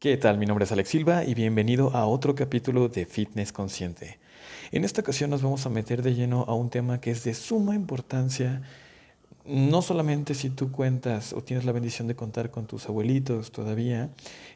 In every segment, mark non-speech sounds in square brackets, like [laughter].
¿Qué tal? Mi nombre es Alex Silva y bienvenido a otro capítulo de Fitness Consciente. En esta ocasión nos vamos a meter de lleno a un tema que es de suma importancia, no solamente si tú cuentas o tienes la bendición de contar con tus abuelitos todavía,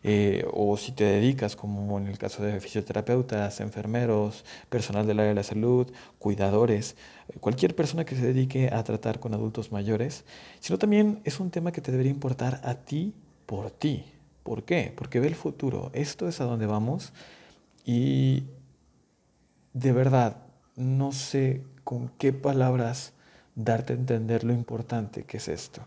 eh, o si te dedicas, como en el caso de fisioterapeutas, enfermeros, personal del área de la salud, cuidadores, cualquier persona que se dedique a tratar con adultos mayores, sino también es un tema que te debería importar a ti por ti ¿Por qué? Porque ve el futuro. Esto es a donde vamos y de verdad no sé con qué palabras darte a entender lo importante que es esto.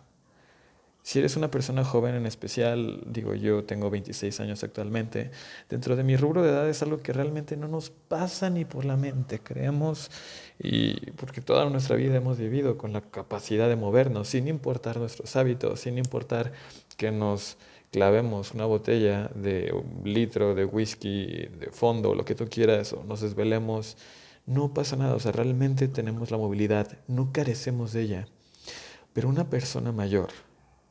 Si eres una persona joven en especial, digo yo tengo 26 años actualmente, dentro de mi rubro de edad es algo que realmente no nos pasa ni por la mente, creemos, y porque toda nuestra vida hemos vivido con la capacidad de movernos, sin importar nuestros hábitos, sin importar que nos clavemos una botella de un litro de whisky de fondo, lo que tú quieras, o nos desvelemos, no pasa nada, o sea, realmente tenemos la movilidad, no carecemos de ella. Pero una persona mayor,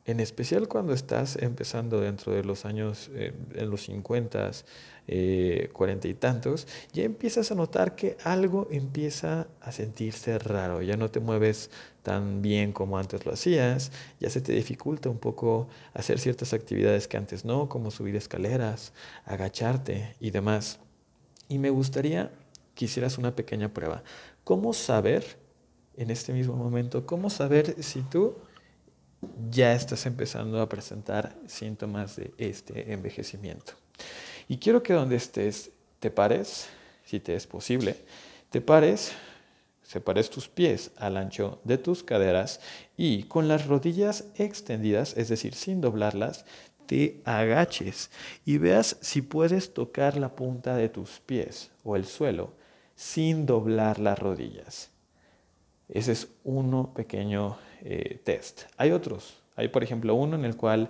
en especial cuando estás empezando dentro de los años, eh, en los 50, eh, cuarenta y tantos, ya empiezas a notar que algo empieza a sentirse raro, ya no te mueves tan bien como antes lo hacías, ya se te dificulta un poco hacer ciertas actividades que antes no, como subir escaleras, agacharte y demás. Y me gustaría que hicieras una pequeña prueba. ¿Cómo saber en este mismo momento, cómo saber si tú ya estás empezando a presentar síntomas de este envejecimiento. Y quiero que donde estés te pares, si te es posible, te pares, separes tus pies al ancho de tus caderas y con las rodillas extendidas, es decir, sin doblarlas, te agaches y veas si puedes tocar la punta de tus pies o el suelo sin doblar las rodillas. Ese es uno pequeño eh, test. Hay otros. Hay, por ejemplo, uno en el cual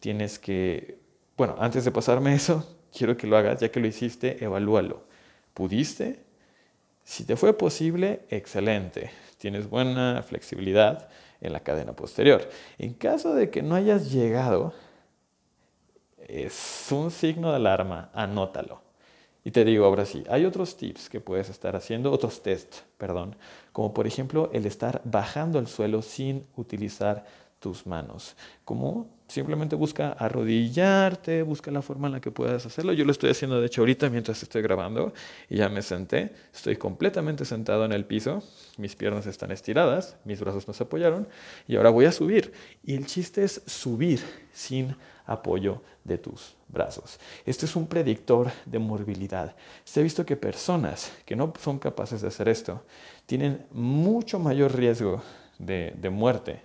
tienes que, bueno, antes de pasarme eso, [laughs] quiero que lo hagas, ya que lo hiciste, evalúalo. ¿Pudiste? Si te fue posible, excelente. Tienes buena flexibilidad en la cadena posterior. En caso de que no hayas llegado, es un signo de alarma, anótalo. Y te digo ahora sí, hay otros tips que puedes estar haciendo, otros test, perdón, como por ejemplo el estar bajando al suelo sin utilizar tus manos. Como simplemente busca arrodillarte, busca la forma en la que puedas hacerlo. Yo lo estoy haciendo de hecho ahorita mientras estoy grabando y ya me senté. Estoy completamente sentado en el piso, mis piernas están estiradas, mis brazos nos apoyaron y ahora voy a subir. Y el chiste es subir sin apoyo de tus brazos. Este es un predictor de morbilidad. Se ha visto que personas que no son capaces de hacer esto tienen mucho mayor riesgo de, de muerte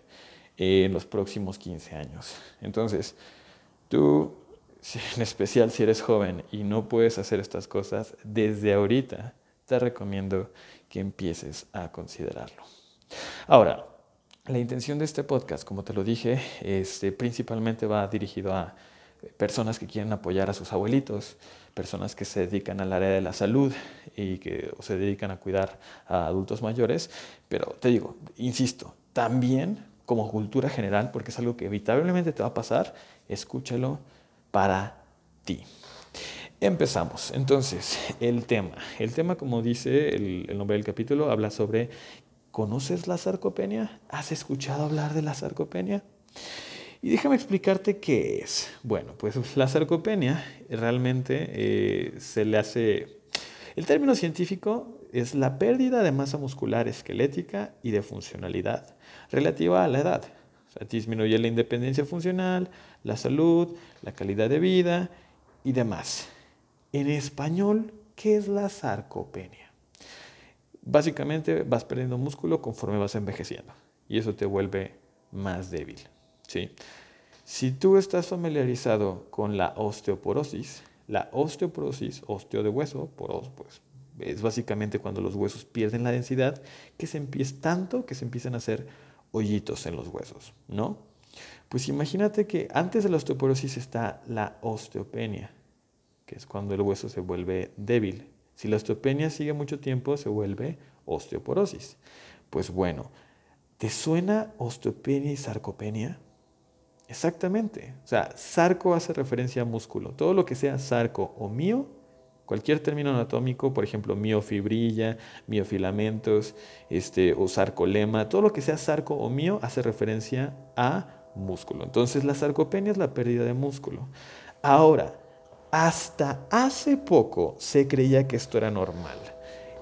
en los próximos 15 años. Entonces, tú, en especial si eres joven y no puedes hacer estas cosas, desde ahorita te recomiendo que empieces a considerarlo. Ahora, la intención de este podcast, como te lo dije, este, principalmente va dirigido a personas que quieren apoyar a sus abuelitos, personas que se dedican al área de la salud y que se dedican a cuidar a adultos mayores. Pero te digo, insisto, también como cultura general, porque es algo que evitablemente te va a pasar, escúchalo para ti. Empezamos. Entonces, el tema. El tema, como dice el nombre del capítulo, habla sobre ¿Conoces la sarcopenia? ¿Has escuchado hablar de la sarcopenia? Y déjame explicarte qué es. Bueno, pues [laughs] la sarcopenia realmente eh, se le hace... El término científico es la pérdida de masa muscular esquelética y de funcionalidad relativa a la edad. O sea, disminuye la independencia funcional, la salud, la calidad de vida y demás. En español, ¿qué es la sarcopenia? Básicamente vas perdiendo músculo conforme vas envejeciendo y eso te vuelve más débil. ¿sí? Si tú estás familiarizado con la osteoporosis, la osteoporosis, osteo de hueso, poros, pues es básicamente cuando los huesos pierden la densidad, que se empieza tanto que se empiezan a hacer hoyitos en los huesos, ¿no? Pues imagínate que antes de la osteoporosis está la osteopenia, que es cuando el hueso se vuelve débil, si la osteopenia sigue mucho tiempo, se vuelve osteoporosis. Pues bueno, ¿te suena osteopenia y sarcopenia? Exactamente. O sea, sarco hace referencia a músculo. Todo lo que sea sarco o mío, cualquier término anatómico, por ejemplo, miofibrilla, miofilamentos, este, o sarcolema, todo lo que sea sarco o mío hace referencia a músculo. Entonces, la sarcopenia es la pérdida de músculo. Ahora, hasta hace poco se creía que esto era normal.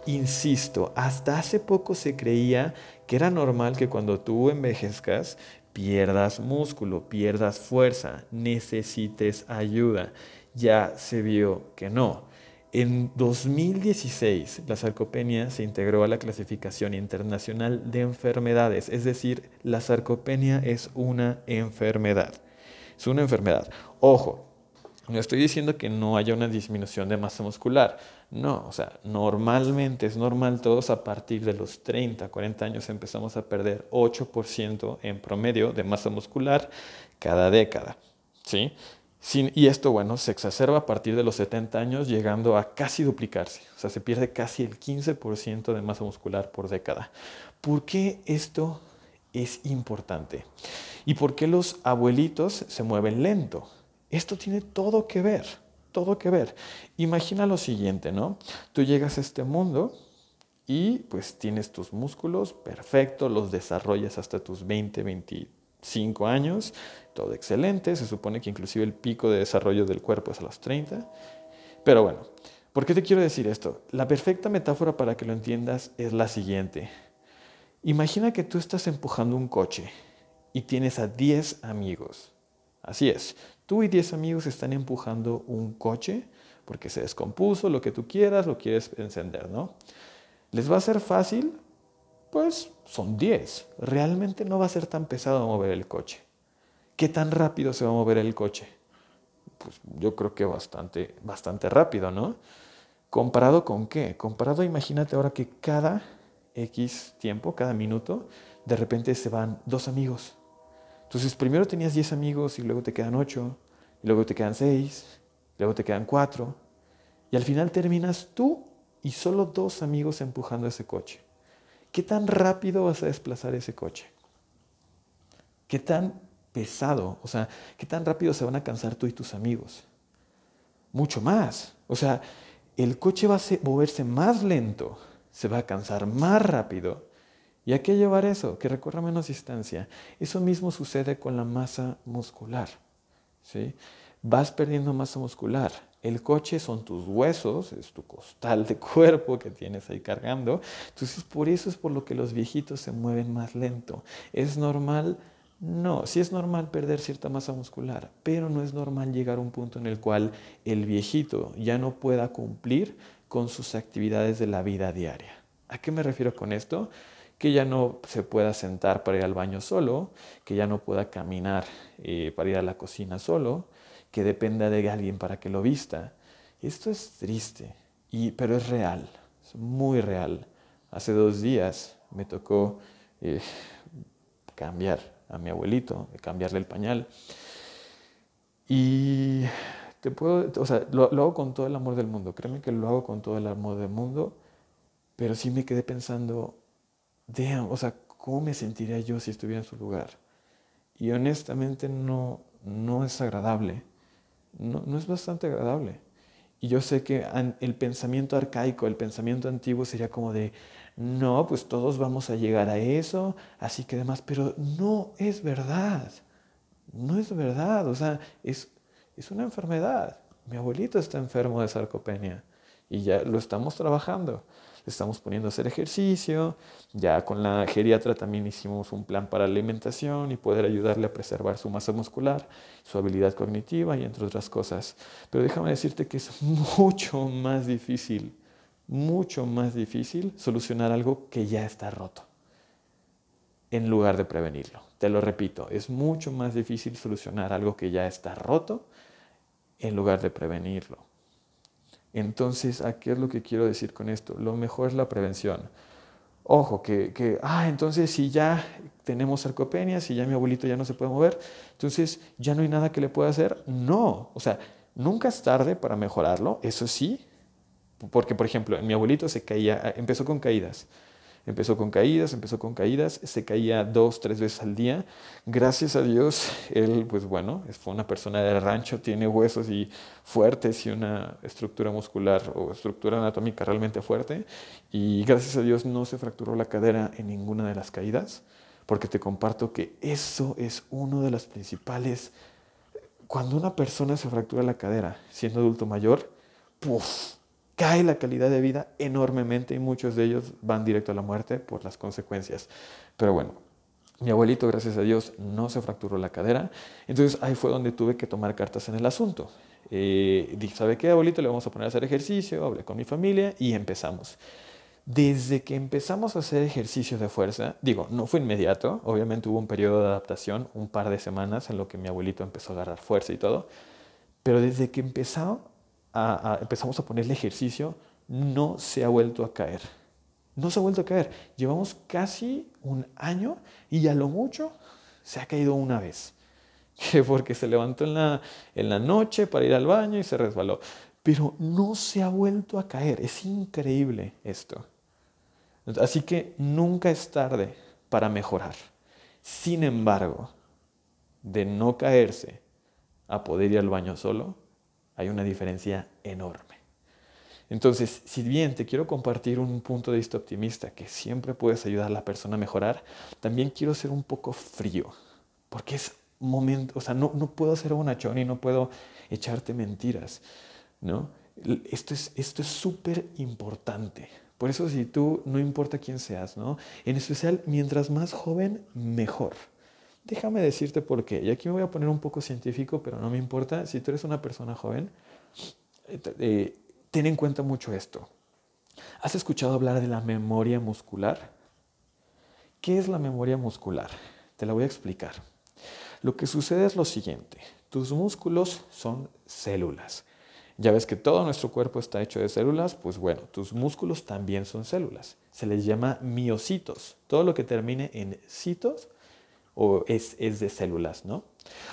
Insisto, hasta hace poco se creía que era normal que cuando tú envejezcas pierdas músculo, pierdas fuerza, necesites ayuda. Ya se vio que no. En 2016, la sarcopenia se integró a la clasificación internacional de enfermedades, es decir, la sarcopenia es una enfermedad. Es una enfermedad. Ojo, no estoy diciendo que no haya una disminución de masa muscular. No, o sea, normalmente es normal todos a partir de los 30, 40 años empezamos a perder 8% en promedio de masa muscular cada década. ¿sí? y esto, bueno, se exacerba a partir de los 70 años, llegando a casi duplicarse. O sea, se pierde casi el 15% de masa muscular por década. ¿Por qué esto es importante? ¿Y por qué los abuelitos se mueven lento? Esto tiene todo que ver, todo que ver. Imagina lo siguiente, ¿no? Tú llegas a este mundo y pues tienes tus músculos, perfecto, los desarrollas hasta tus 20, 25 años, todo excelente, se supone que inclusive el pico de desarrollo del cuerpo es a los 30. Pero bueno, ¿por qué te quiero decir esto? La perfecta metáfora para que lo entiendas es la siguiente. Imagina que tú estás empujando un coche y tienes a 10 amigos. Así es, Tú y 10 amigos están empujando un coche porque se descompuso, lo que tú quieras, lo quieres encender, ¿no? ¿Les va a ser fácil? Pues son 10. Realmente no va a ser tan pesado mover el coche. ¿Qué tan rápido se va a mover el coche? Pues yo creo que bastante, bastante rápido, ¿no? ¿Comparado con qué? Comparado, imagínate ahora que cada X tiempo, cada minuto, de repente se van dos amigos entonces, primero tenías 10 amigos y luego te quedan 8, y luego te quedan 6, luego te quedan 4, y al final terminas tú y solo dos amigos empujando ese coche. ¿Qué tan rápido vas a desplazar ese coche? ¿Qué tan pesado? O sea, ¿qué tan rápido se van a cansar tú y tus amigos? Mucho más. O sea, el coche va a moverse más lento, se va a cansar más rápido ¿Y a qué llevar eso? Que recorra menos distancia. Eso mismo sucede con la masa muscular. ¿sí? Vas perdiendo masa muscular. El coche son tus huesos, es tu costal de cuerpo que tienes ahí cargando. Entonces, por eso es por lo que los viejitos se mueven más lento. ¿Es normal? No, sí es normal perder cierta masa muscular, pero no es normal llegar a un punto en el cual el viejito ya no pueda cumplir con sus actividades de la vida diaria. ¿A qué me refiero con esto? Que ya no se pueda sentar para ir al baño solo, que ya no pueda caminar eh, para ir a la cocina solo, que dependa de alguien para que lo vista. Esto es triste, y, pero es real, es muy real. Hace dos días me tocó eh, cambiar a mi abuelito, cambiarle el pañal. Y te puedo, o sea, lo, lo hago con todo el amor del mundo, créeme que lo hago con todo el amor del mundo, pero sí me quedé pensando, damn, o sea, ¿cómo me sentiría yo si estuviera en su lugar? Y honestamente no, no es agradable, no, no es bastante agradable. Y yo sé que el pensamiento arcaico, el pensamiento antiguo sería como de, no, pues todos vamos a llegar a eso, así que demás, pero no es verdad, no es verdad, o sea, es, es una enfermedad. Mi abuelito está enfermo de sarcopenia y ya lo estamos trabajando estamos poniendo a hacer ejercicio, ya con la geriatra también hicimos un plan para alimentación y poder ayudarle a preservar su masa muscular, su habilidad cognitiva y entre otras cosas. Pero déjame decirte que es mucho más difícil, mucho más difícil solucionar algo que ya está roto en lugar de prevenirlo. Te lo repito, es mucho más difícil solucionar algo que ya está roto en lugar de prevenirlo. Entonces, ¿a qué es lo que quiero decir con esto? Lo mejor es la prevención. Ojo, que, que, ah, entonces si ya tenemos sarcopenia, si ya mi abuelito ya no se puede mover, entonces ya no hay nada que le pueda hacer. No, o sea, nunca es tarde para mejorarlo, eso sí, porque por ejemplo, mi abuelito se caía, empezó con caídas, Empezó con caídas, empezó con caídas, se caía dos, tres veces al día. Gracias a Dios, él, pues bueno, fue una persona del rancho, tiene huesos y fuertes y una estructura muscular o estructura anatómica realmente fuerte. Y gracias a Dios no se fracturó la cadera en ninguna de las caídas, porque te comparto que eso es uno de las principales... Cuando una persona se fractura la cadera siendo adulto mayor, ¡puf! Cae la calidad de vida enormemente y muchos de ellos van directo a la muerte por las consecuencias. Pero bueno, mi abuelito, gracias a Dios, no se fracturó la cadera. Entonces ahí fue donde tuve que tomar cartas en el asunto. Eh, dije, ¿sabe qué, abuelito? Le vamos a poner a hacer ejercicio, hablé con mi familia y empezamos. Desde que empezamos a hacer ejercicio de fuerza, digo, no fue inmediato, obviamente hubo un periodo de adaptación, un par de semanas en lo que mi abuelito empezó a agarrar fuerza y todo, pero desde que empezó empezamos a ponerle ejercicio, no se ha vuelto a caer. No se ha vuelto a caer. Llevamos casi un año y ya lo mucho se ha caído una vez. [laughs] Porque se levantó en la, en la noche para ir al baño y se resbaló. Pero no se ha vuelto a caer. Es increíble esto. Así que nunca es tarde para mejorar. Sin embargo, de no caerse a poder ir al baño solo, hay una diferencia enorme. Entonces, si bien te quiero compartir un punto de vista optimista que siempre puedes ayudar a la persona a mejorar, también quiero ser un poco frío, porque es momento, o sea, no, no puedo ser bonachón y no puedo echarte mentiras, ¿no? Esto es esto es súper importante. Por eso si tú, no importa quién seas, ¿no? En especial, mientras más joven, mejor. Déjame decirte por qué. Y aquí me voy a poner un poco científico, pero no me importa. Si tú eres una persona joven, eh, eh, ten en cuenta mucho esto. ¿Has escuchado hablar de la memoria muscular? ¿Qué es la memoria muscular? Te la voy a explicar. Lo que sucede es lo siguiente. Tus músculos son células. Ya ves que todo nuestro cuerpo está hecho de células, pues bueno, tus músculos también son células. Se les llama miocitos. Todo lo que termine en citos o es, es, de células, ¿no?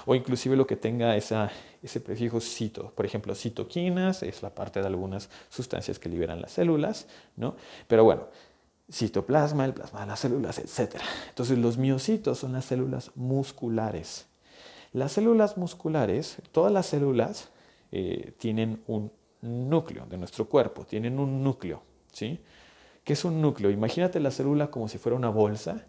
O inclusive lo que tenga esa, ese prefijo cito, por ejemplo, citoquinas es la parte de algunas sustancias que liberan las células, ¿no? Pero bueno, citoplasma, el plasma de las células, etc. Entonces los miocitos son las células musculares. Las células musculares, todas las células eh, tienen un núcleo de nuestro cuerpo, tienen un núcleo, ¿sí? ¿Qué es un núcleo? Imagínate la célula como si fuera una bolsa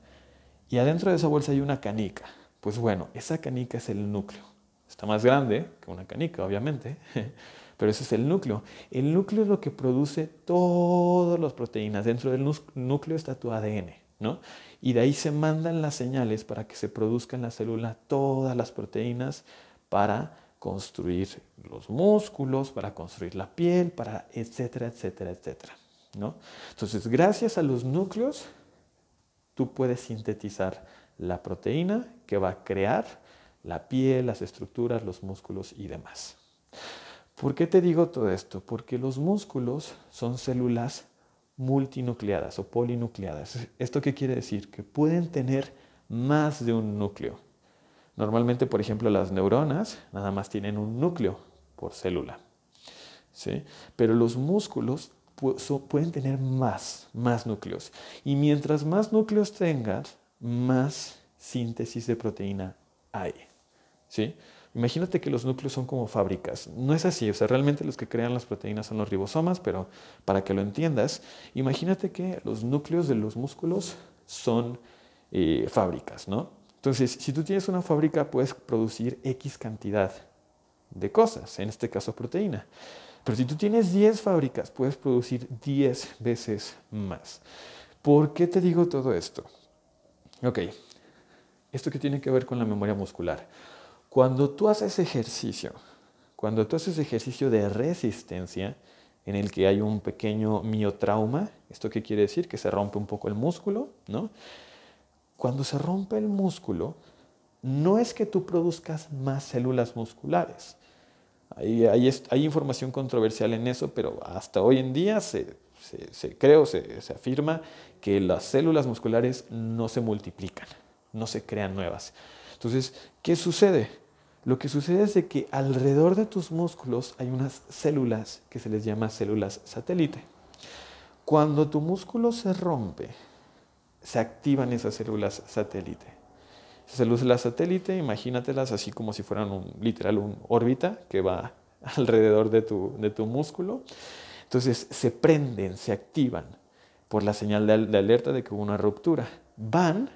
y adentro de esa bolsa hay una canica. Pues bueno, esa canica es el núcleo. Está más grande que una canica, obviamente, [laughs] pero ese es el núcleo. El núcleo es lo que produce todas las proteínas. Dentro del núcleo está tu ADN, ¿no? Y de ahí se mandan las señales para que se produzcan en la célula todas las proteínas para construir los músculos, para construir la piel, para etcétera, etcétera, etcétera, ¿no? Entonces, gracias a los núcleos tú puedes sintetizar la proteína que va a crear la piel, las estructuras, los músculos y demás. ¿Por qué te digo todo esto? Porque los músculos son células multinucleadas o polinucleadas. ¿Esto qué quiere decir? Que pueden tener más de un núcleo. Normalmente, por ejemplo, las neuronas nada más tienen un núcleo por célula. ¿sí? Pero los músculos pueden tener más, más núcleos. Y mientras más núcleos tengas, más síntesis de proteína hay. ¿Sí? Imagínate que los núcleos son como fábricas. No es así, o sea, realmente los que crean las proteínas son los ribosomas, pero para que lo entiendas, imagínate que los núcleos de los músculos son eh, fábricas, ¿no? Entonces, si tú tienes una fábrica, puedes producir X cantidad de cosas, en este caso proteína. Pero si tú tienes 10 fábricas, puedes producir 10 veces más. ¿Por qué te digo todo esto? Ok, esto que tiene que ver con la memoria muscular. Cuando tú haces ejercicio, cuando tú haces ejercicio de resistencia, en el que hay un pequeño miotrauma, ¿esto qué quiere decir? Que se rompe un poco el músculo, ¿no? Cuando se rompe el músculo, no es que tú produzcas más células musculares, hay, información controversial en eso, pero hasta hoy en día se, creo, se, se afirma que las células musculares no se multiplican, no se crean nuevas. Entonces, ¿qué sucede? Lo que sucede es que alrededor de tus músculos hay unas células que se les llama células satélite. Cuando tu músculo se rompe, se activan esas células satélite. Esas células satélite, imagínatelas así como si fueran un, literal un órbita que va [laughs] alrededor de tu, de tu músculo. Entonces se prenden, se activan por la señal de, de alerta de que hubo una ruptura. Van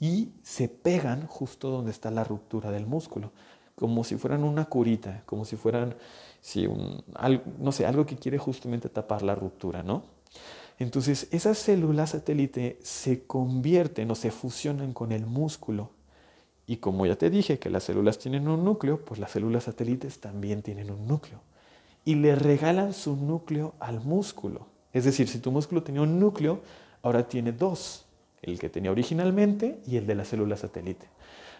y se pegan justo donde está la ruptura del músculo, como si fueran una curita, como si fueran, sí, un, no sé, algo que quiere justamente tapar la ruptura, ¿no? Entonces esas células satélite se convierten o se fusionan con el músculo. Y como ya te dije que las células tienen un núcleo, pues las células satélites también tienen un núcleo. Y le regalan su núcleo al músculo. Es decir, si tu músculo tenía un núcleo, ahora tiene dos el que tenía originalmente y el de la célula satélite.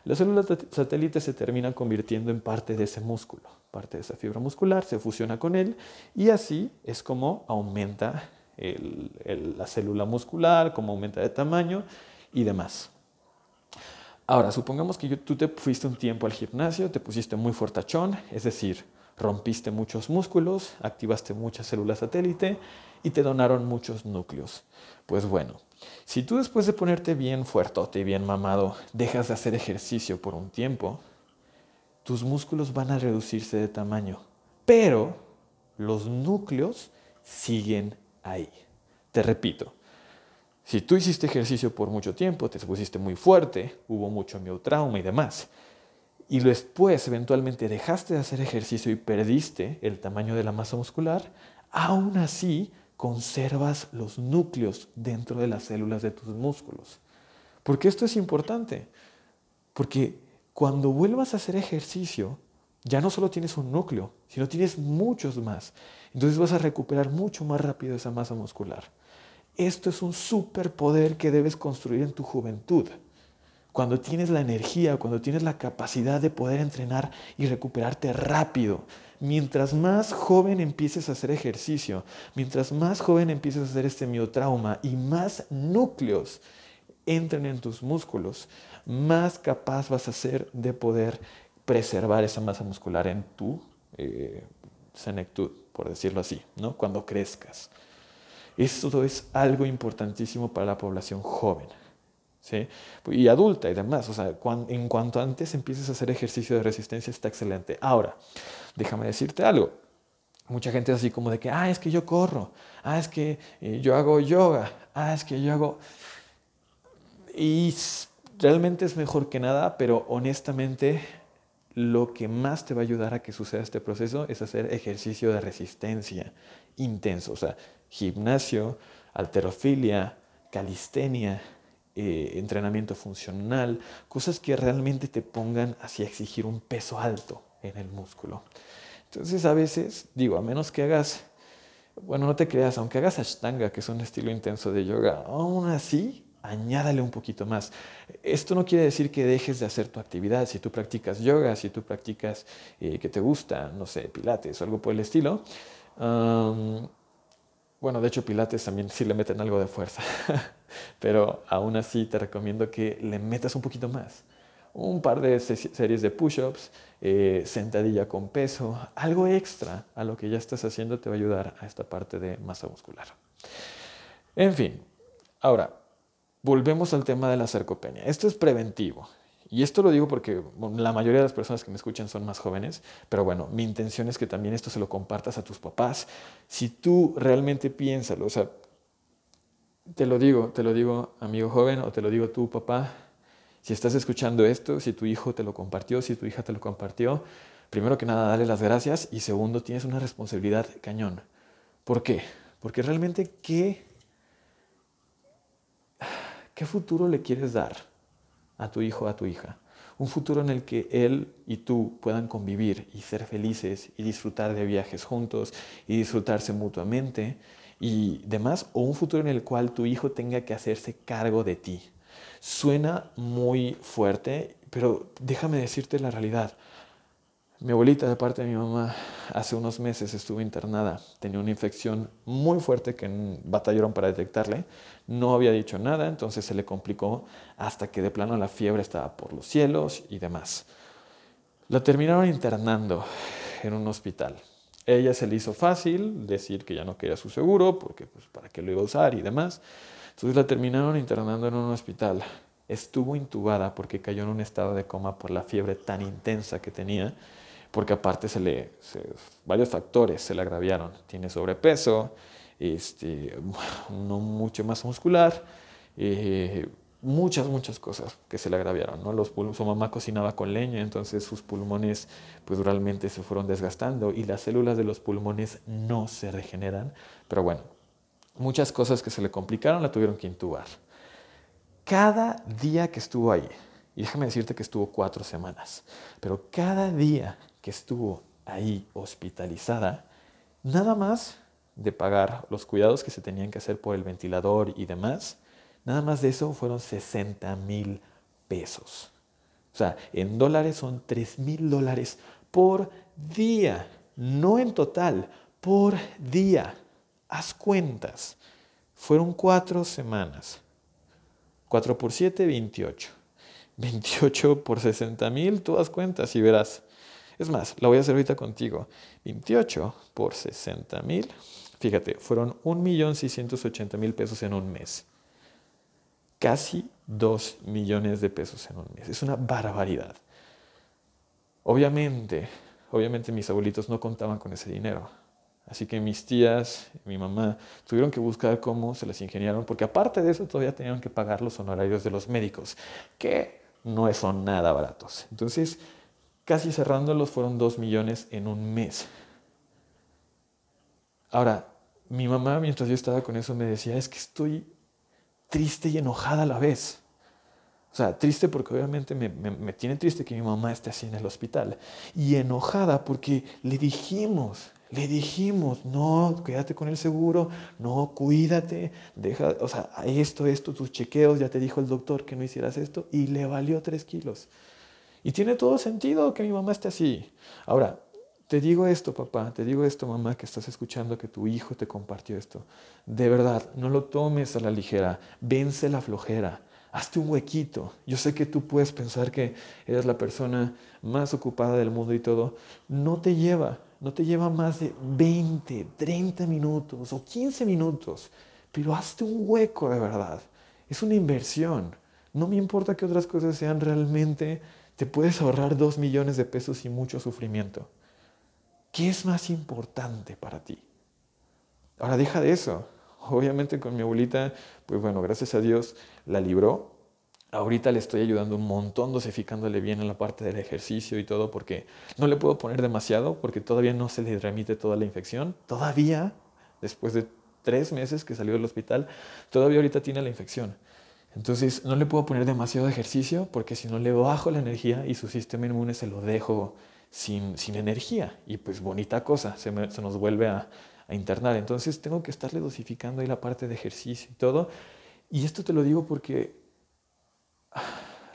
La célula satélite se termina convirtiendo en parte de ese músculo, parte de esa fibra muscular, se fusiona con él y así es como aumenta la célula muscular, como aumenta de tamaño y demás. Ahora, supongamos que tú te fuiste un tiempo al gimnasio, te pusiste muy fuertachón, es decir, rompiste muchos músculos, activaste muchas células satélite y te donaron muchos núcleos. Pues bueno, si tú después de ponerte bien fuertote y bien mamado dejas de hacer ejercicio por un tiempo, tus músculos van a reducirse de tamaño, pero los núcleos siguen ahí. Te repito, si tú hiciste ejercicio por mucho tiempo, te pusiste muy fuerte, hubo mucho miotrauma y demás, y después eventualmente dejaste de hacer ejercicio y perdiste el tamaño de la masa muscular, aún así conservas los núcleos dentro de las células de tus músculos. Porque esto es importante, porque cuando vuelvas a hacer ejercicio, ya no solo tienes un núcleo, sino tienes muchos más. Entonces vas a recuperar mucho más rápido esa masa muscular. Esto es un superpoder que debes construir en tu juventud. Cuando tienes la energía, cuando tienes la capacidad de poder entrenar y recuperarte rápido, mientras más joven empieces a hacer ejercicio, mientras más joven empieces a hacer este miotrauma y más núcleos entren en tus músculos, más capaz vas a ser de poder preservar esa masa muscular en tu eh, senectud, por decirlo así, ¿no? cuando crezcas. Esto es algo importantísimo para la población joven. ¿sí? Y adulta y demás. O sea, en cuanto antes empieces a hacer ejercicio de resistencia está excelente. Ahora, déjame decirte algo. Mucha gente es así como de que, ah, es que yo corro, ah, es que eh, yo hago yoga, ah, es que yo hago... Y realmente es mejor que nada, pero honestamente lo que más te va a ayudar a que suceda este proceso es hacer ejercicio de resistencia intenso, o sea, gimnasio, alterofilia, calistenia, eh, entrenamiento funcional, cosas que realmente te pongan hacia exigir un peso alto en el músculo. Entonces a veces, digo, a menos que hagas, bueno, no te creas, aunque hagas ashtanga, que es un estilo intenso de yoga, aún así, añádale un poquito más. Esto no quiere decir que dejes de hacer tu actividad. Si tú practicas yoga, si tú practicas eh, que te gusta, no sé, pilates o algo por el estilo, bueno, de hecho Pilates también sí le meten algo de fuerza, [laughs] pero aún así te recomiendo que le metas un poquito más. Un par de series de push-ups, eh, sentadilla con peso, algo extra a lo que ya estás haciendo te va a ayudar a esta parte de masa muscular. En fin, ahora, volvemos al tema de la sarcopenia. Esto es preventivo. Y esto lo digo porque la mayoría de las personas que me escuchan son más jóvenes, pero bueno, mi intención es que también esto se lo compartas a tus papás. Si tú realmente piensas, o sea, te lo digo, te lo digo amigo joven o te lo digo tú papá, si estás escuchando esto, si tu hijo te lo compartió, si tu hija te lo compartió, primero que nada dale las gracias y segundo tienes una responsabilidad cañón. ¿Por qué? Porque realmente qué, qué futuro le quieres dar a tu hijo, a tu hija. Un futuro en el que él y tú puedan convivir y ser felices y disfrutar de viajes juntos y disfrutarse mutuamente y demás. O un futuro en el cual tu hijo tenga que hacerse cargo de ti. Suena muy fuerte, pero déjame decirte la realidad. Mi abuelita, de parte de mi mamá, hace unos meses estuvo internada. Tenía una infección muy fuerte que batallaron para detectarle. No había dicho nada, entonces se le complicó hasta que de plano la fiebre estaba por los cielos y demás. La terminaron internando en un hospital. Ella se le hizo fácil decir que ya no quería su seguro, porque pues para qué lo iba a usar y demás. Entonces la terminaron internando en un hospital. Estuvo intubada porque cayó en un estado de coma por la fiebre tan intensa que tenía, porque aparte se le, varios factores se le agraviaron. Tiene sobrepeso, este, [laughs] no mucho más muscular, eh, muchas, muchas cosas que se le agraviaron. ¿no? Los su mamá cocinaba con leña, entonces sus pulmones pues realmente se fueron desgastando y las células de los pulmones no se regeneran. Pero bueno, muchas cosas que se le complicaron la tuvieron que intubar. Cada día que estuvo ahí, y déjame decirte que estuvo cuatro semanas, pero cada día que estuvo ahí hospitalizada, nada más de pagar los cuidados que se tenían que hacer por el ventilador y demás, Nada más de eso fueron 60 mil pesos. O sea, en dólares son 3 mil dólares por día, no en total, por día. Haz cuentas. Fueron cuatro semanas. 4 por 7, 28. 28 por 60 mil, tú haz cuentas y verás. Es más, la voy a hacer ahorita contigo. 28 por 60 mil. Fíjate, fueron 1.680.000 pesos en un mes casi 2 millones de pesos en un mes. Es una barbaridad. Obviamente, obviamente mis abuelitos no contaban con ese dinero. Así que mis tías, mi mamá, tuvieron que buscar cómo se las ingeniaron, porque aparte de eso todavía tenían que pagar los honorarios de los médicos, que no son nada baratos. Entonces, casi cerrándolos fueron 2 millones en un mes. Ahora, mi mamá, mientras yo estaba con eso, me decía, es que estoy triste y enojada a la vez. O sea, triste porque obviamente me, tiene triste que mi mamá esté así en el hospital. Y enojada porque le dijimos, le dijimos, no, quédate con el seguro, no, cuídate, deja, o sea, esto, esto, tus chequeos, ya te dijo el doctor que no hicieras esto, y le valió tres kilos. Y tiene todo sentido que mi mamá esté así. Ahora, te digo esto, papá, te digo esto, mamá, que estás escuchando que tu hijo te compartió esto. De verdad, no lo tomes a la ligera, vence la flojera, hazte un huequito. Yo sé que tú puedes pensar que eres la persona más ocupada del mundo y todo. No te lleva, no te lleva más de 20, 30 minutos o 15 minutos, pero hazte un hueco de verdad. Es una inversión. No me importa que otras cosas sean realmente, te puedes ahorrar dos millones de pesos y mucho sufrimiento. ¿Qué es más importante para ti? Ahora deja de eso. Obviamente con mi abuelita, pues bueno, gracias a Dios la libró. Ahorita le estoy ayudando un montón dosificándole bien en la parte del ejercicio y todo porque no le puedo poner demasiado porque todavía no se le remite toda la infección. Todavía, después de tres meses que salió del hospital, todavía ahorita tiene la infección. Entonces no le puedo poner demasiado ejercicio porque si no le bajo la energía y su sistema inmune se lo dejo sin, energía. Y pues bonita cosa, se, nos vuelve a, internar. Entonces tengo que estarle dosificando ahí la parte de ejercicio y todo. Y esto te lo digo porque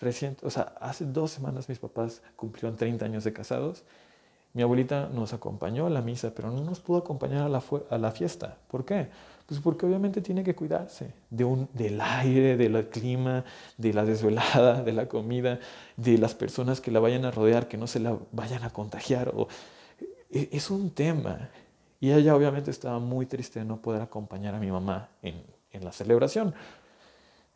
reciente, o sea, hace dos semanas mis papás cumplieron 30 años de casados. Mi abuelita nos acompañó a la misa, pero no nos pudo acompañar a la, a la fiesta. ¿Por qué? Pues porque obviamente tiene que cuidarse de un, del aire, del clima, de la desvelada, de la comida, de las personas que la vayan a rodear, que no se la vayan a contagiar. E, es un tema. Y ella obviamente estaba muy triste de no poder acompañar a mi mamá en, en la celebración.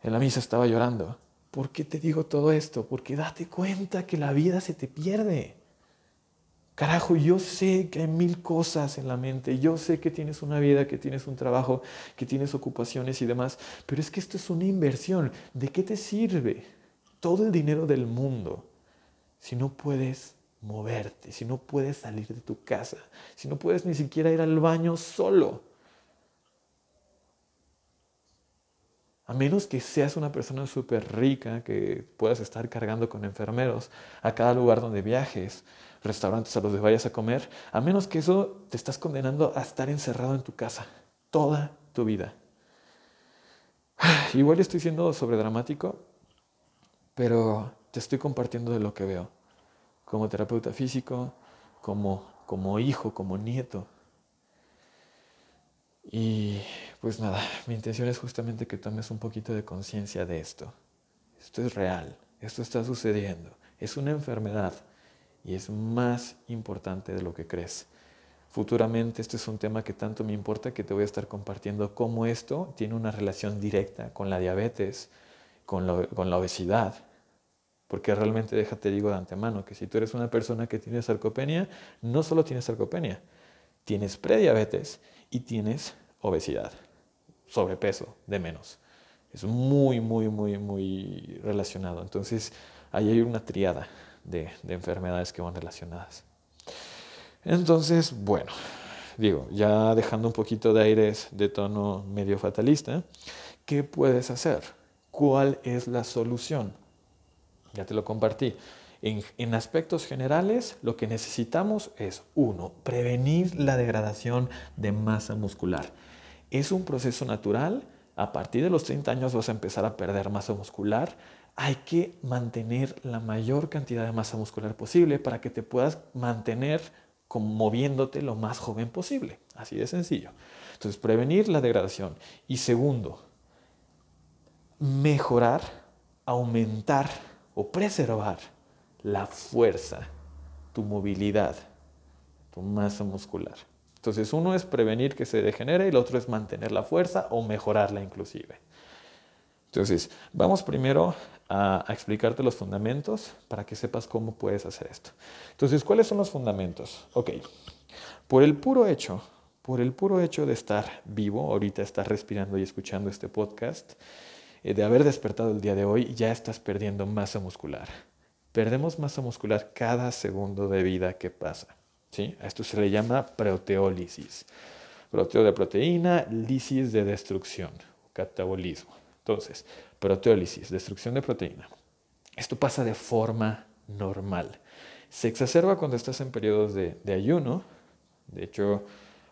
En la misa estaba llorando. ¿Por qué te digo todo esto? Porque date cuenta que la vida se te pierde. Carajo, yo sé que hay mil cosas en la mente, yo sé que tienes una vida, que tienes un trabajo, que tienes ocupaciones y demás, pero es que esto es una inversión. ¿De qué te sirve todo el dinero del mundo si no puedes moverte, si no puedes salir de tu casa, si no puedes ni siquiera ir al baño solo? A menos que seas una persona súper rica, que puedas estar cargando con enfermeros a cada lugar donde viajes, restaurantes a los que vayas a comer, a menos que eso te estás condenando a estar encerrado en tu casa toda tu vida. [sighs] Igual estoy siendo sobredramático, pero te estoy compartiendo de lo que veo, como terapeuta físico, como, como hijo, como nieto. Y pues nada, mi intención es justamente que tomes un poquito de conciencia de esto. Esto es real, esto está sucediendo, es una enfermedad y es más importante de lo que crees. Futuramente este es un tema que tanto me importa que te voy a estar compartiendo cómo esto tiene una relación directa con la diabetes, con la, obesidad. Porque realmente déjate digo de antemano que si tú eres una persona que tiene sarcopenia, no solo tienes sarcopenia, tienes prediabetes y tienes obesidad, sobrepeso de menos. Es muy, muy, muy, muy relacionado. Entonces, ahí hay una triada de, de enfermedades que van relacionadas. Entonces, bueno, digo, ya dejando un poquito de aires de tono medio fatalista, ¿qué puedes hacer? ¿Cuál es la solución? Ya te lo compartí. En, aspectos generales, lo que necesitamos es, uno, prevenir la degradación de masa muscular. Es un proceso natural. A partir de los 30 años vas a empezar a perder masa muscular. Hay que mantener la mayor cantidad de masa muscular posible para que te puedas mantener moviéndote lo más joven posible. Así de sencillo. Entonces, prevenir la degradación. Y segundo, mejorar, aumentar o preservar la fuerza, tu movilidad, tu masa muscular. Entonces, uno es prevenir que se degenere y el otro es mantener la fuerza o mejorarla inclusive. Entonces, vamos primero a, explicarte los fundamentos para que sepas cómo puedes hacer esto. Entonces, ¿cuáles son los fundamentos? Ok, por el puro hecho, por el puro hecho de estar vivo, ahorita estar respirando y escuchando este podcast, eh, de haber despertado el día de hoy, ya estás perdiendo masa muscular. Perdemos masa muscular cada segundo de vida que pasa. ¿sí? A esto se le llama proteólisis. Proteo de proteína, lisis de destrucción, catabolismo. Entonces, proteólisis, destrucción de proteína. Esto pasa de forma normal. Se exacerba cuando estás en periodos de, ayuno. De hecho,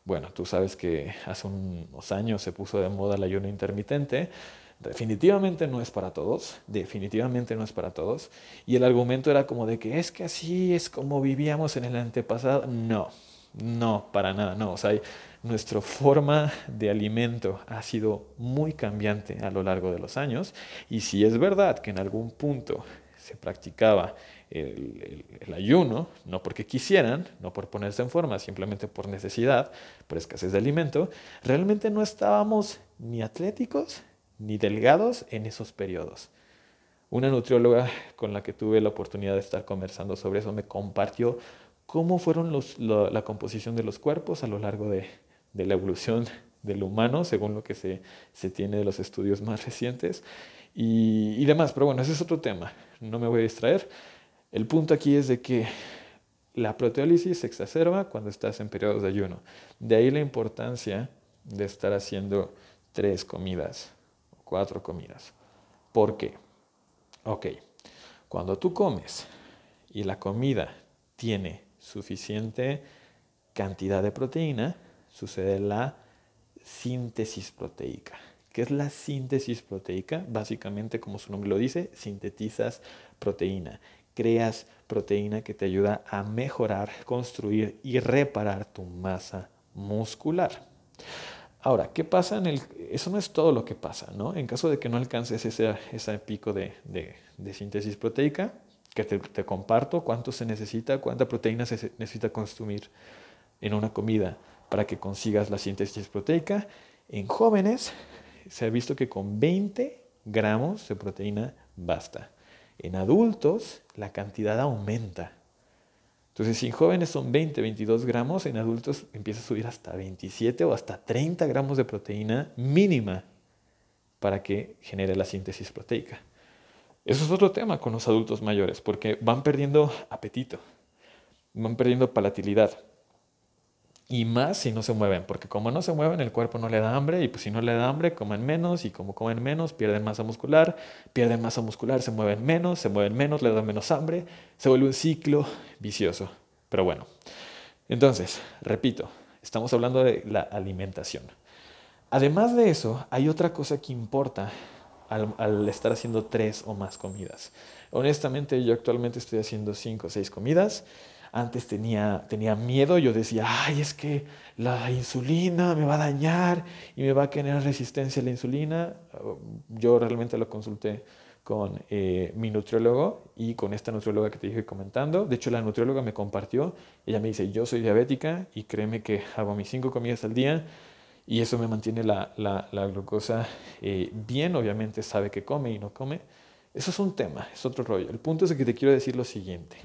bueno, tú sabes que hace unos años se puso de moda el ayuno intermitente. Definitivamente no es para todos, definitivamente no es para todos. Y el argumento era como de que es que así es como vivíamos en el antepasado. No, no, para nada, no. O sea, nuestra forma de alimento ha sido muy cambiante a lo largo de los años y si es verdad que en algún punto se practicaba el, ayuno, no porque quisieran, no por ponerse en forma, simplemente por necesidad, por escasez de alimento, realmente no estábamos ni atléticos ni delgados en esos periodos. Una nutrióloga con la que tuve la oportunidad de estar conversando sobre eso me compartió cómo fueron la composición de los cuerpos a lo largo de, la evolución del humano, según lo que se, tiene de los estudios más recientes y, demás. Pero bueno, ese es otro tema, no me voy a distraer. El punto aquí es de que la proteólisis se exacerba cuando estás en periodos de ayuno. De ahí la importancia de estar haciendo tres comidas, cuatro comidas. ¿Por qué? Ok, cuando tú comes y la comida tiene suficiente cantidad de proteína, sucede la síntesis proteica. ¿Qué es la síntesis proteica? Básicamente, como su nombre lo dice, sintetizas proteína. Creas proteína que te ayuda a mejorar, construir y reparar tu masa muscular. Ahora, ¿qué pasa en el...? Eso no es todo lo que pasa, ¿no? En caso de que no alcances ese, ese pico de, de, síntesis proteica, que te, te, comparto cuánto se necesita, cuánta proteína se necesita consumir en una comida para que consigas la síntesis proteica. En jóvenes se ha visto que con 20 gramos de proteína basta. En adultos la cantidad aumenta. Entonces, si en jóvenes son 20, 22 gramos, en adultos empieza a subir hasta 27 o hasta 30 gramos de proteína mínima para que genere la síntesis proteica. Eso es otro tema con los adultos mayores, porque van perdiendo apetito, van perdiendo palatilidad. Y más si no se mueven, porque como no se mueven, el cuerpo no le da hambre, y pues si no le da hambre, comen menos, y como comen menos, pierden masa muscular, pierden masa muscular, se mueven menos, se mueven menos, le dan menos hambre, se vuelve un ciclo vicioso. Pero bueno, entonces, repito, estamos hablando de la alimentación. Además de eso, hay otra cosa que importa al, estar haciendo tres o más comidas. Honestamente, yo actualmente estoy haciendo cinco o seis comidas antes tenía, tenía miedo, yo decía, ay, es que la insulina me va a dañar y me va a generar resistencia a la insulina. Yo realmente lo consulté con eh, mi nutriólogo y con esta nutrióloga que te dije comentando. De hecho, la nutrióloga me compartió, ella me dice, yo soy diabética y créeme que hago mis cinco comidas al día y eso me mantiene la, la, glucosa eh, bien, obviamente sabe que come y no come. Eso es un tema, es otro rollo. El punto es que te quiero decir lo siguiente.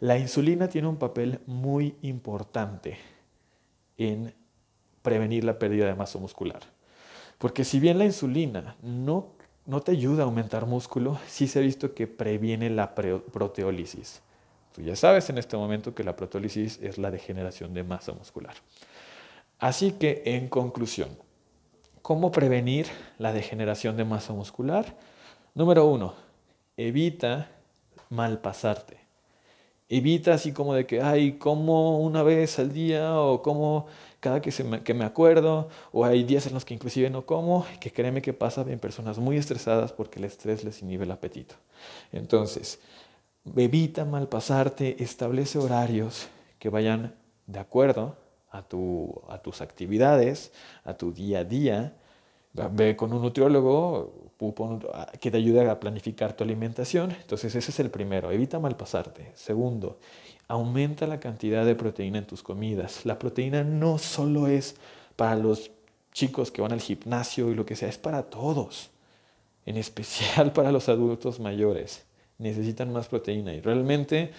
La insulina tiene un papel muy importante en prevenir la pérdida de masa muscular. Porque si bien la insulina no no te ayuda a aumentar músculo, sí se ha visto que previene la proteólisis. Tú ya sabes en este momento que la proteólisis es la degeneración de masa muscular. Así que, en conclusión, ¿cómo prevenir la degeneración de masa muscular? Número uno, evita malpasarte. Evita así como de que, ay, como una vez al día o como cada que, se me, que me acuerdo, o hay días en los que inclusive no como, que créeme que pasa en personas muy estresadas porque el estrés les inhibe el apetito. Entonces, evita malpasarte, establece horarios que vayan de acuerdo a, tu, a tus actividades, a tu día a día. Ve con un nutriólogo que te ayude a planificar tu alimentación. Entonces ese es el primero, evita malpasarte. Segundo, aumenta la cantidad de proteína en tus comidas. La proteína no solo es para los chicos que van al gimnasio y lo que sea, es para todos, en especial [laughs] para los adultos mayores. Necesitan más proteína y realmente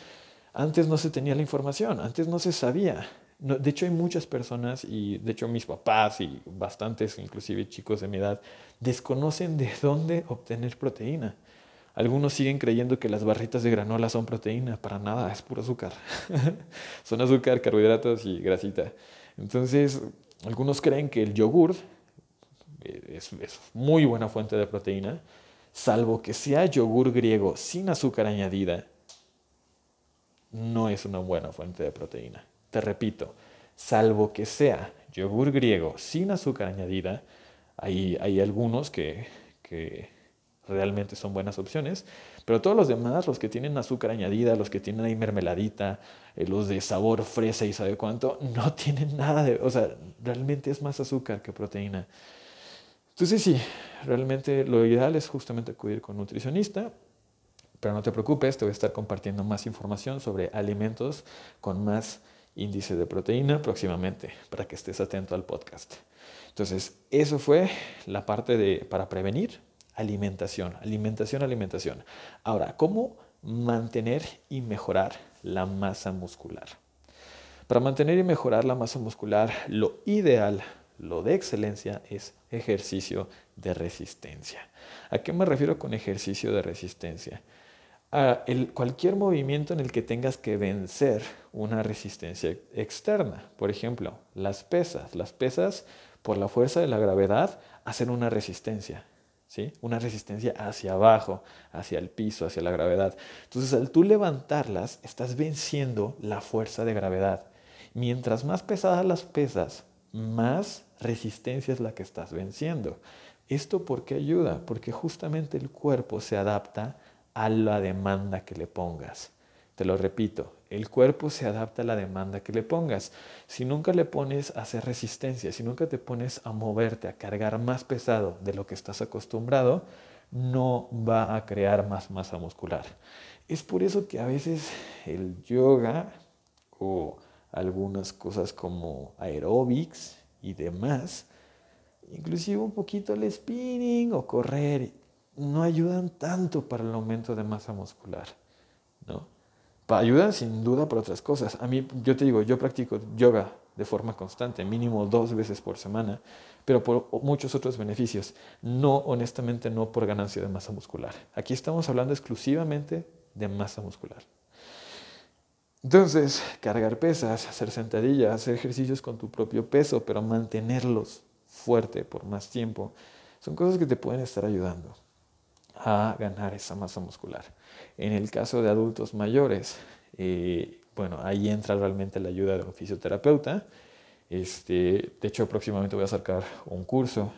antes no se tenía la información, antes no se sabía. De hecho hay muchas personas y de hecho mis papás y bastantes, inclusive chicos de mi edad, desconocen de dónde obtener proteína. Algunos siguen creyendo que las barritas de granola son proteína, para nada, es puro azúcar. [laughs] son azúcar, carbohidratos y grasita. Entonces, algunos creen que el yogur eh, es, es, muy buena fuente de proteína, salvo que sea yogur griego sin azúcar añadida, no es una buena fuente de proteína. Te repito, salvo que sea yogur griego sin azúcar añadida, hay, hay algunos que, que realmente son buenas opciones. Pero todos los demás, los que tienen azúcar añadida, los que tienen ahí mermeladita, eh, los de sabor fresa y sabe cuánto, no [laughs] tienen nada de, o sea, realmente es más azúcar que proteína. Entonces sí, realmente lo ideal es justamente acudir con un nutricionista, pero no te preocupes, te voy a estar compartiendo más información sobre alimentos con más índice de proteína próximamente para que estés atento al podcast. Entonces, eso fue la parte de para prevenir alimentación, alimentación, alimentación. Ahora, ¿cómo mantener y mejorar la masa muscular? Para mantener y mejorar la masa muscular, lo ideal, lo de excelencia es ejercicio de resistencia. ¿A qué me refiero con ejercicio de resistencia? Cualquier movimiento en el que tengas que vencer una resistencia externa. Por ejemplo, las pesas. Las pesas, por la fuerza de la gravedad, hacen una resistencia. Una resistencia hacia abajo, hacia el piso, hacia la gravedad. Entonces, al tú levantarlas, estás venciendo la fuerza de gravedad. Mientras más pesadas las pesas, más resistencia es la que estás venciendo. ¿Esto por qué ayuda? Porque justamente el cuerpo se adapta a la demanda que le pongas. Te lo repito, el cuerpo se adapta a la demanda que le pongas. Si nunca le pones a hacer resistencia, si nunca te pones a moverte, a cargar más pesado de lo que estás acostumbrado, no va a crear más masa muscular. Es por eso que a veces el yoga o algunas cosas como aerobics y demás, inclusive un poquito el spinning o correr, no ayudan tanto para el aumento de masa muscular, ¿no? ayudan sin duda por otras cosas. A mí, yo te digo, yo practico yoga de forma constante, mínimo dos veces por semana, pero por muchos otros beneficios. No, honestamente, no por ganancia de masa muscular. Aquí estamos hablando exclusivamente de masa muscular. Entonces, cargar pesas, hacer sentadillas, hacer ejercicios con tu propio peso, pero mantenerlos fuerte por más tiempo, son cosas que te pueden estar ayudando a ganar esa masa muscular. En el caso de adultos mayores, eh, bueno, ahí entra realmente la ayuda de un fisioterapeuta. Este, de hecho, próximamente voy a sacar un curso,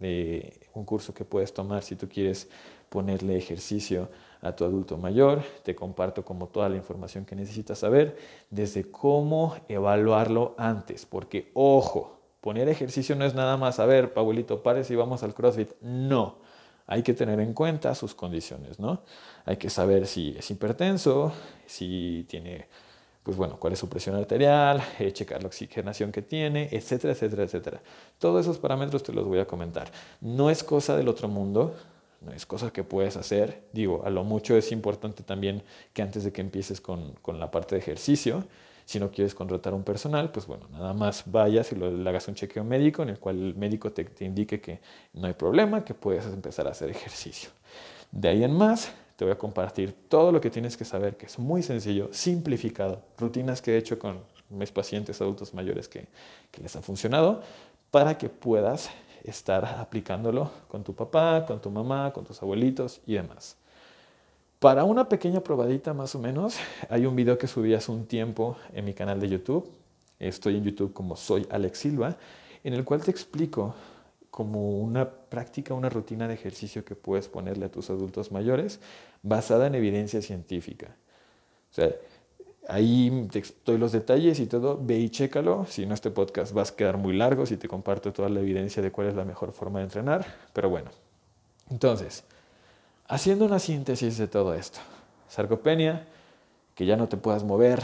un curso que puedes tomar si tú quieres ponerle ejercicio a tu adulto mayor. Te comparto como toda la información que necesitas saber, desde cómo evaluarlo antes, porque ojo, poner ejercicio no es nada más, a ver, Paulito, pares y vamos al CrossFit. No hay que tener en cuenta sus condiciones, ¿no? Hay que saber si es hipertenso, si tiene, pues bueno, cuál es su presión arterial, eh, checar la oxigenación que tiene, etcétera, etcétera, etcétera. Todos esos parámetros te los voy a comentar. No es cosa del otro mundo, no es cosa que puedes hacer. Digo, a lo mucho es importante también que antes de que empieces con, con la parte de ejercicio, si no quieres contratar un personal, pues bueno, nada más vayas y le hagas un chequeo médico en el cual el médico te, indique que no hay problema, que puedes empezar a hacer ejercicio. De ahí en más, te voy a compartir todo lo que tienes que saber, que es muy sencillo, simplificado, rutinas que he hecho con mis pacientes adultos mayores que les han funcionado, para que puedas estar aplicándolo con tu papá, con tu mamá, con tus abuelitos y demás. Para una pequeña probadita más o menos, [laughs] hay un video que subí hace un tiempo en mi canal de YouTube. Estoy en YouTube como soy Alex Silva, en el cual te explico como una práctica, una rutina de ejercicio que puedes ponerle a tus adultos mayores basada en evidencia científica. O sea, ahí te los detalles y todo, ve y chécalo. Si no, este podcast va a quedar muy largo si te comparto toda la evidencia de cuál es la mejor forma de entrenar. Pero bueno, entonces, Haciendo una síntesis de todo esto. Sarcopenia, que ya no te puedas mover,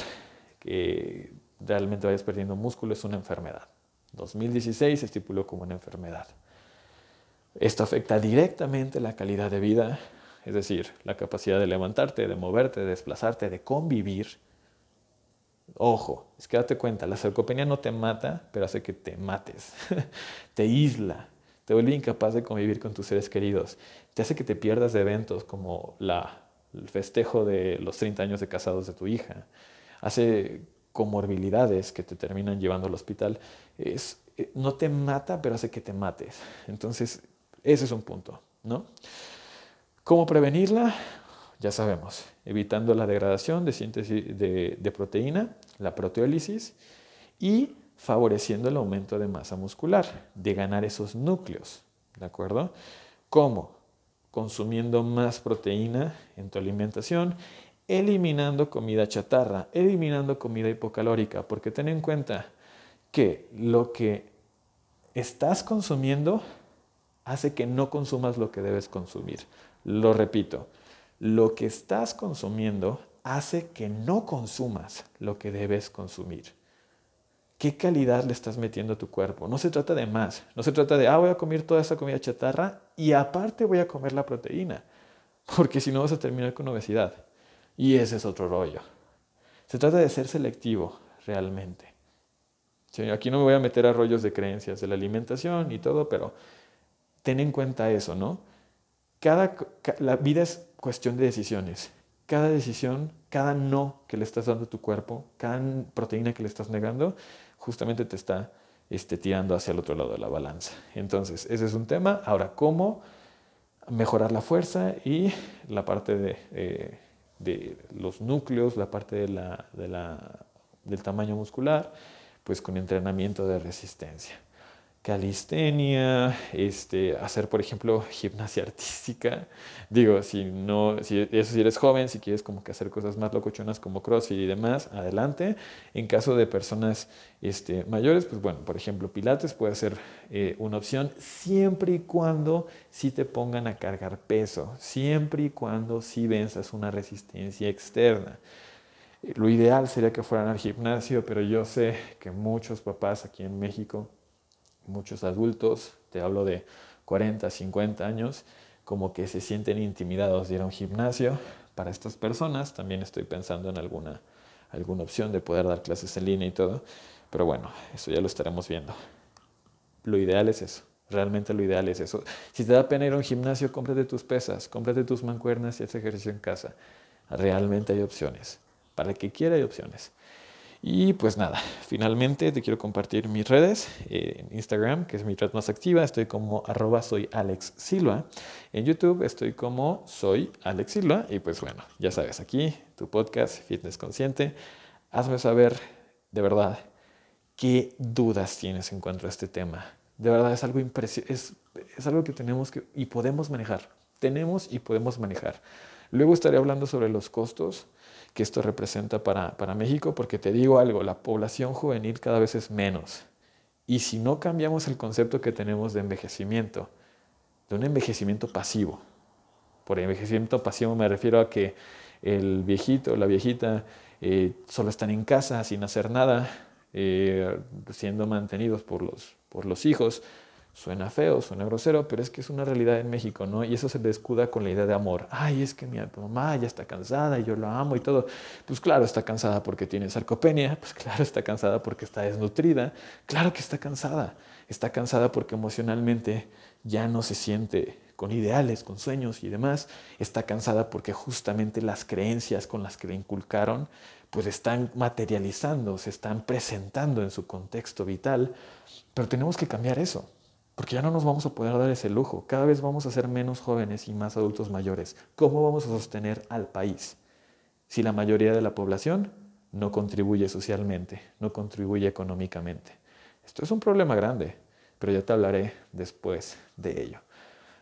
que realmente vayas perdiendo músculo, es una enfermedad. 2016 se estipuló como una enfermedad. Esto afecta directamente la calidad de vida, es decir, la capacidad de levantarte, de moverte, de desplazarte, de convivir. Ojo, es que date cuenta, la sarcopenia no te mata, pero hace que te mates, [laughs] te isla, te vuelve incapaz de convivir con tus seres queridos, te hace que te pierdas de eventos como la, el festejo de los 30 años de casados de tu hija, hace comorbilidades que te terminan llevando al hospital, es, eh, no te mata, pero hace que te mates. Entonces, ese es un punto, ¿no? ¿Cómo prevenirla? Ya sabemos, evitando la degradación de síntesis de, de proteína, la proteólisis, y favoreciendo el aumento de masa muscular, de ganar esos núcleos, ¿de acuerdo? ¿Cómo? Consumiendo más proteína en tu alimentación, eliminando comida chatarra, eliminando comida hipocalórica, porque ten en cuenta que lo que estás consumiendo hace que no consumas lo que debes consumir. Lo repito, lo que estás consumiendo hace que no consumas lo que debes consumir. ¿Qué calidad le estás metiendo a tu cuerpo? No se trata de más. No se trata de, ah, voy a comer toda esa comida chatarra y aparte voy a comer la proteína. Porque si no vas a terminar con obesidad. Y ese es otro rollo. Se trata de ser selectivo realmente. aquí no me voy a meter a rollos de creencias de la alimentación y todo, pero ten en cuenta eso, ¿no? Cada, la vida es cuestión de decisiones. Cada decisión, cada no que le estás dando a tu cuerpo, cada proteína que le estás negando, justamente te está este, tirando hacia el otro lado de la balanza. Entonces, ese es un tema. Ahora, ¿cómo mejorar la fuerza y la parte de, eh, los núcleos, la parte de la, del tamaño muscular? Pues con entrenamiento de resistencia calistenia, este, hacer, por ejemplo, gimnasia artística. Digo, si no, si eso si eres joven, si quieres como que hacer cosas más locochonas como CrossFit y demás, adelante. En caso de personas este, mayores, pues bueno, por ejemplo, Pilates puede ser eh, una opción siempre y cuando si te pongan a cargar peso, siempre y cuando si venzas una resistencia externa. Lo ideal sería que fueran al gimnasio, pero yo sé que muchos papás aquí en México muchos adultos, te hablo de 40, 50 años, como que se sienten intimidados de ir a un gimnasio. Para estas personas también estoy pensando en alguna, alguna opción de poder dar clases en línea y todo, pero bueno, eso ya lo estaremos viendo. Lo ideal es eso, realmente lo ideal es eso. Si te da pena ir a un gimnasio, cómprate tus pesas, cómprate tus mancuernas y haz ejercicio en casa. Realmente hay opciones. Para el que quiera hay opciones. Y pues nada, [laughs] finalmente te quiero compartir mis redes. en Instagram, que es mi red más activa, estoy como arroba Silva. En YouTube estoy como soy Alex Silva. Y pues bueno, ya sabes, aquí tu podcast Fitness Consciente. Hazme saber de verdad qué dudas tienes en cuanto a este tema. De verdad es algo es, es algo que tenemos que y podemos manejar. Tenemos y podemos manejar. Luego estaré hablando sobre los costos que esto representa para, para México, porque te digo algo, la población juvenil cada vez es menos. Y si no cambiamos el concepto que tenemos de envejecimiento, de un envejecimiento pasivo. Por envejecimiento pasivo me refiero a que el viejito o la viejita eh, solo están en casa sin hacer nada, eh, siendo mantenidos por los, por los hijos. Suena feo, suena grosero, pero es que es una realidad en México, ¿no? Y eso se le escuda con la idea de amor. Ay, es que mi mamá ya está cansada y yo la amo y todo. Pues claro, está cansada porque tiene sarcopenia, pues claro, está cansada porque está desnutrida, claro que está cansada. Está cansada porque emocionalmente ya no se siente con ideales, con sueños y demás, está cansada porque justamente las creencias con las que le inculcaron pues están materializando, se están presentando en su contexto vital, pero tenemos que cambiar eso, porque ya no nos vamos a poder dar ese lujo, cada vez vamos a ser menos jóvenes y más adultos mayores. ¿Cómo vamos a sostener al país si la mayoría de la población no contribuye socialmente, no contribuye económicamente? Esto es un problema grande, pero ya te hablaré después de ello.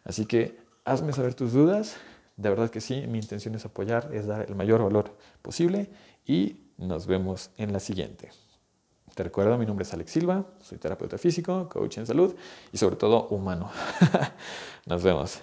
Así que hazme saber tus dudas. De verdad que sí, mi intención es apoyar, es dar el mayor valor posible y nos vemos en la siguiente. Te recuerdo, mi nombre es Alex Silva, soy terapeuta físico, coach en salud y sobre todo humano. [laughs] nos vemos.